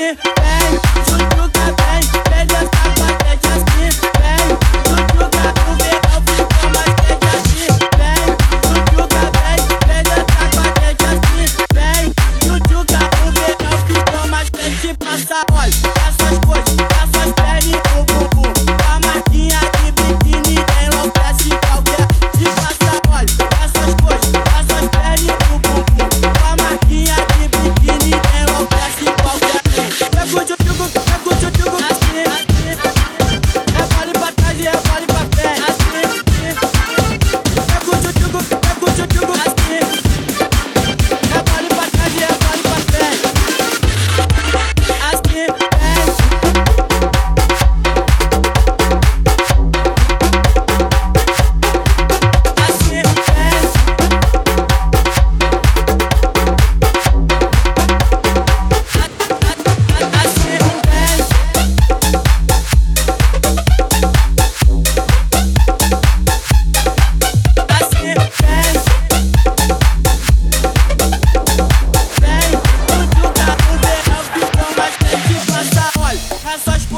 Vem, Jujuca, vem, pega as tapas, pega as pin. Vem, Jujuca,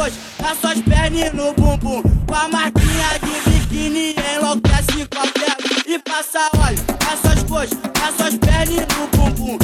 depois tá suas pernas no bumbum. Com a marquinha de biquíni enlouquece com a perna. E passa óleo, essas coisas, suas pernas no bumbum.